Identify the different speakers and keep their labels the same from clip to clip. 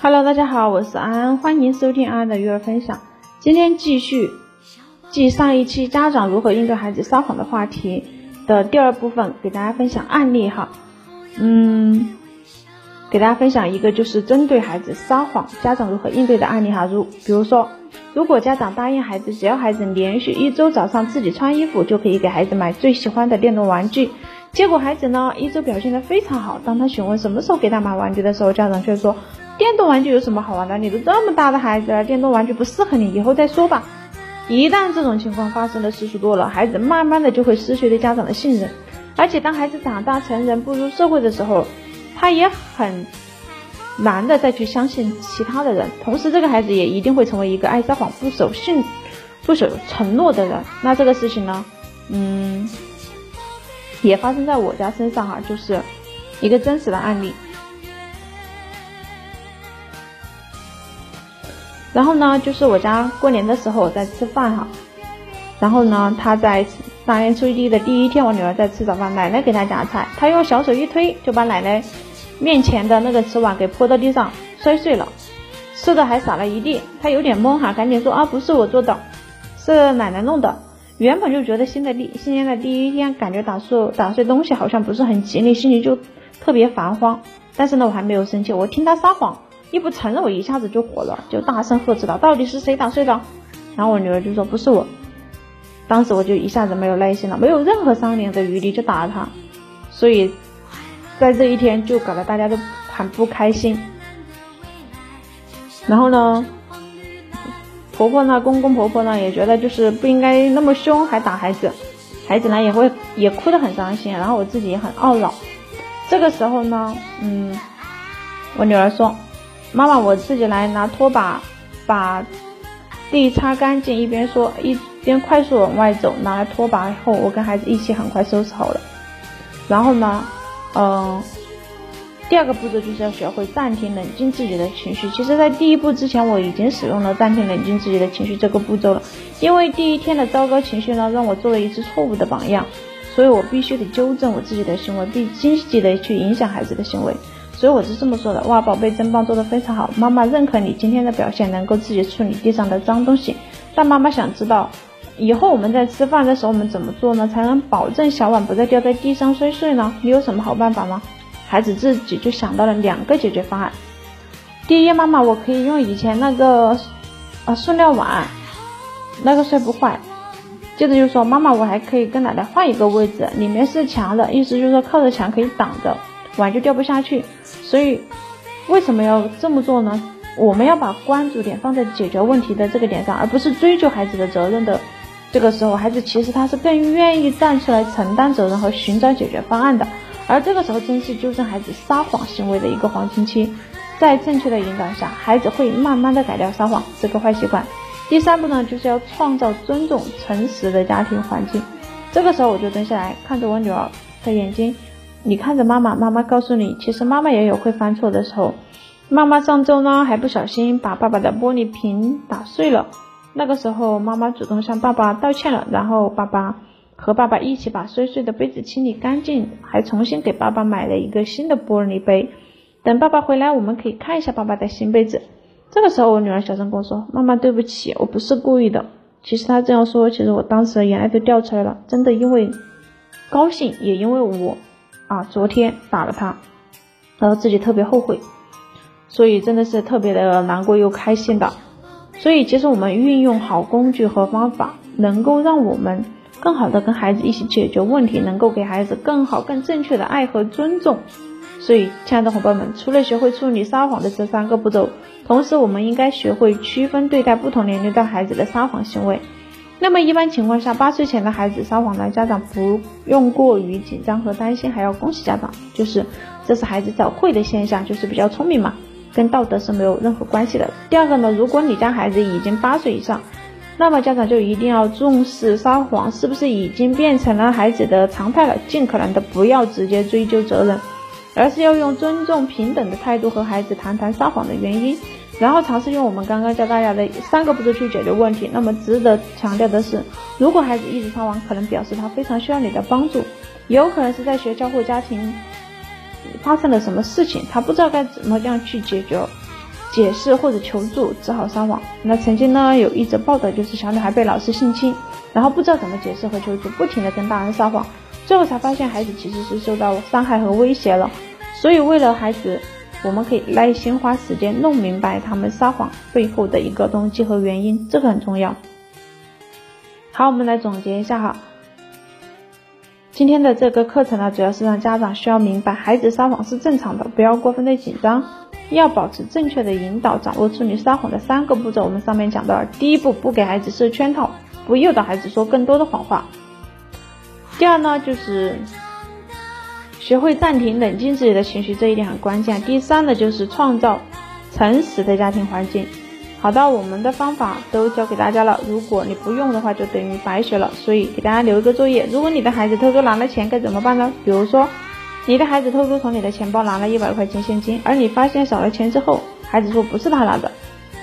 Speaker 1: Hello，大家好，我是安安，欢迎收听安安的育儿分享。今天继续继上一期家长如何应对孩子撒谎的话题的第二部分，给大家分享案例哈。嗯，给大家分享一个就是针对孩子撒谎，家长如何应对的案例哈。如比如说，如果家长答应孩子，只要孩子连续一周早上自己穿衣服，就可以给孩子买最喜欢的电动玩具。结果孩子呢，一周表现的非常好。当他询问什么时候给他买玩具的时候，家长却说。电动玩具有什么好玩的？你都这么大的孩子了，电动玩具不适合你，以后再说吧。一旦这种情况发生的次数多了，孩子慢慢的就会失去对家长的信任，而且当孩子长大成人步入社会的时候，他也很难的再去相信其他的人。同时，这个孩子也一定会成为一个爱撒谎、不守信、不守承诺的人。那这个事情呢，嗯，也发生在我家身上哈，就是一个真实的案例。然后呢，就是我家过年的时候我在吃饭哈，然后呢，他在大年初一的第一天，我女儿在吃早饭，奶奶给她夹菜，她用小手一推，就把奶奶面前的那个瓷碗给泼到地上，摔碎了，吃的还洒了一地。她有点懵哈，赶紧说啊，不是我做的，是奶奶弄的。原本就觉得新的第新年的第一天，感觉打碎打碎东西好像不是很吉利，心里就特别烦慌。但是呢，我还没有生气，我听他撒谎。一不承认，我一下子就火了，就大声呵斥道：“到底是谁打碎的？”然后我女儿就说：“不是我。”当时我就一下子没有耐心了，没有任何商量的余地，就打了他。所以，在这一天就搞得大家都很不开心。然后呢，婆婆呢，公公婆婆呢，也觉得就是不应该那么凶，还打孩子，孩子呢也会也哭得很伤心。然后我自己也很懊恼。这个时候呢，嗯，我女儿说。妈妈，我自己来拿拖把把地擦干净，一边说一边快速往外走。拿了拖把后，我跟孩子一起很快收拾好了。然后呢，嗯，第二个步骤就是要学会暂停、冷静自己的情绪。其实，在第一步之前，我已经使用了暂停、冷静自己的情绪这个步骤了。因为第一天的糟糕情绪呢，让我做了一次错误的榜样，所以我必须得纠正我自己的行为，并积极的去影响孩子的行为。所以我是这么说的，哇，宝贝，真棒，做的非常好，妈妈认可你今天的表现，能够自己处理地上的脏东西。但妈妈想知道，以后我们在吃饭的时候，我们怎么做呢，才能保证小碗不再掉在地上摔碎呢？你有什么好办法吗？孩子自己就想到了两个解决方案。第一，妈妈，我可以用以前那个，呃，塑料碗，那个摔不坏。接着就说，妈妈，我还可以跟奶奶换一个位置，里面是墙的，意思就是说靠着墙可以挡着。碗就掉不下去，所以为什么要这么做呢？我们要把关注点放在解决问题的这个点上，而不是追究孩子的责任的。这个时候，孩子其实他是更愿意站出来承担责任和寻找解决方案的。而这个时候正是纠正孩子撒谎行为的一个黄金期，在正确的引导下，孩子会慢慢的改掉撒谎这个坏习惯。第三步呢，就是要创造尊重、诚实的家庭环境。这个时候，我就蹲下来看着我女儿的眼睛。你看着妈妈，妈妈告诉你，其实妈妈也有会犯错的时候。妈妈上周呢还不小心把爸爸的玻璃瓶打碎了，那个时候妈妈主动向爸爸道歉了，然后爸爸和爸爸一起把摔碎的杯子清理干净，还重新给爸爸买了一个新的玻璃杯。等爸爸回来，我们可以看一下爸爸的新杯子。这个时候，我女儿小声跟我说：“妈妈，对不起，我不是故意的。”其实她这样说，其实我当时眼泪都掉出来了，真的因为高兴，也因为我。啊，昨天打了他，然后自己特别后悔，所以真的是特别的难过又开心的。所以其实我们运用好工具和方法，能够让我们更好的跟孩子一起解决问题，能够给孩子更好、更正确的爱和尊重。所以，亲爱的伙伴们，除了学会处理撒谎的这三个步骤，同时我们应该学会区分对待不同年龄段孩子的撒谎行为。那么一般情况下，八岁前的孩子撒谎呢，家长不用过于紧张和担心，还要恭喜家长，就是这是孩子早会的现象，就是比较聪明嘛，跟道德是没有任何关系的。第二个呢，如果你家孩子已经八岁以上，那么家长就一定要重视撒谎是不是已经变成了孩子的常态了，尽可能的不要直接追究责任，而是要用尊重平等的态度和孩子谈谈撒谎的原因。然后尝试用我们刚刚教大家的三个步骤去解决问题。那么值得强调的是，如果孩子一直撒谎，可能表示他非常需要你的帮助，有可能是在学校或家庭发生了什么事情，他不知道该怎么样去解决、解释或者求助，只好撒谎。那曾经呢，有一则报道，就是小女孩被老师性侵，然后不知道怎么解释和求助，不停的跟大人撒谎，最后才发现孩子其实是受到伤害和威胁了。所以为了孩子，我们可以耐心花时间弄明白他们撒谎背后的一个动机和原因，这个很重要。好，我们来总结一下哈。今天的这个课程呢，主要是让家长需要明白，孩子撒谎是正常的，不要过分的紧张，要保持正确的引导，掌握处理撒谎的三个步骤。我们上面讲到了，第一步，不给孩子设圈套，不诱导孩子说更多的谎话。第二呢，就是学会暂停、冷静自己的情绪，这一点很关键。第三呢，就是创造诚实的家庭环境。好的，我们的方法都教给大家了。如果你不用的话，就等于白学了。所以给大家留一个作业：如果你的孩子偷偷拿了钱，该怎么办呢？比如说，你的孩子偷偷从你的钱包拿了一百块钱现金，而你发现少了钱之后，孩子说不是他拿的，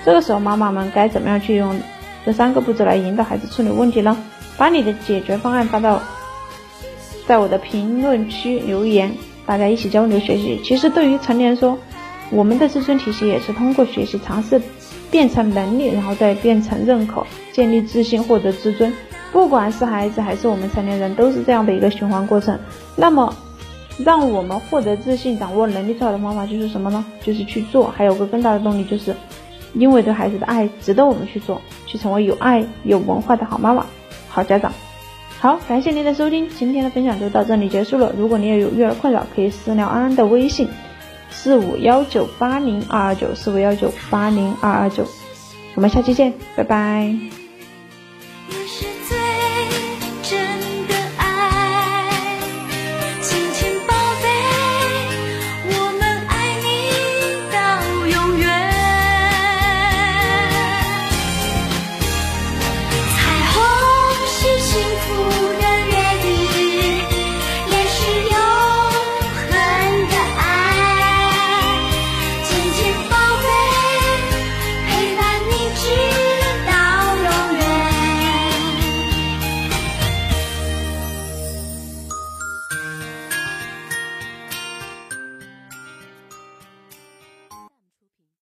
Speaker 1: 这个时候妈妈们该怎么样去用这三个步骤来引导孩子处理问题呢？把你的解决方案发到在我的评论区留言，大家一起交流学习。其实对于成年人说，我们的自尊体系也是通过学习尝试。变成能力，然后再变成认可，建立自信，获得自尊。不管是孩子还是我们成年人，都是这样的一个循环过程。那么，让我们获得自信、掌握能力最好的方法就是什么呢？就是去做。还有个更大的动力，就是因为对孩子的爱值得我们去做，去成为有爱、有文化的好妈妈、好家长。好，感谢您的收听，今天的分享就到这里结束了。如果你也有育儿困扰，可以私聊安安的微信。四五幺九八零二二九，四五幺九八零二二九，我们下期见，拜拜。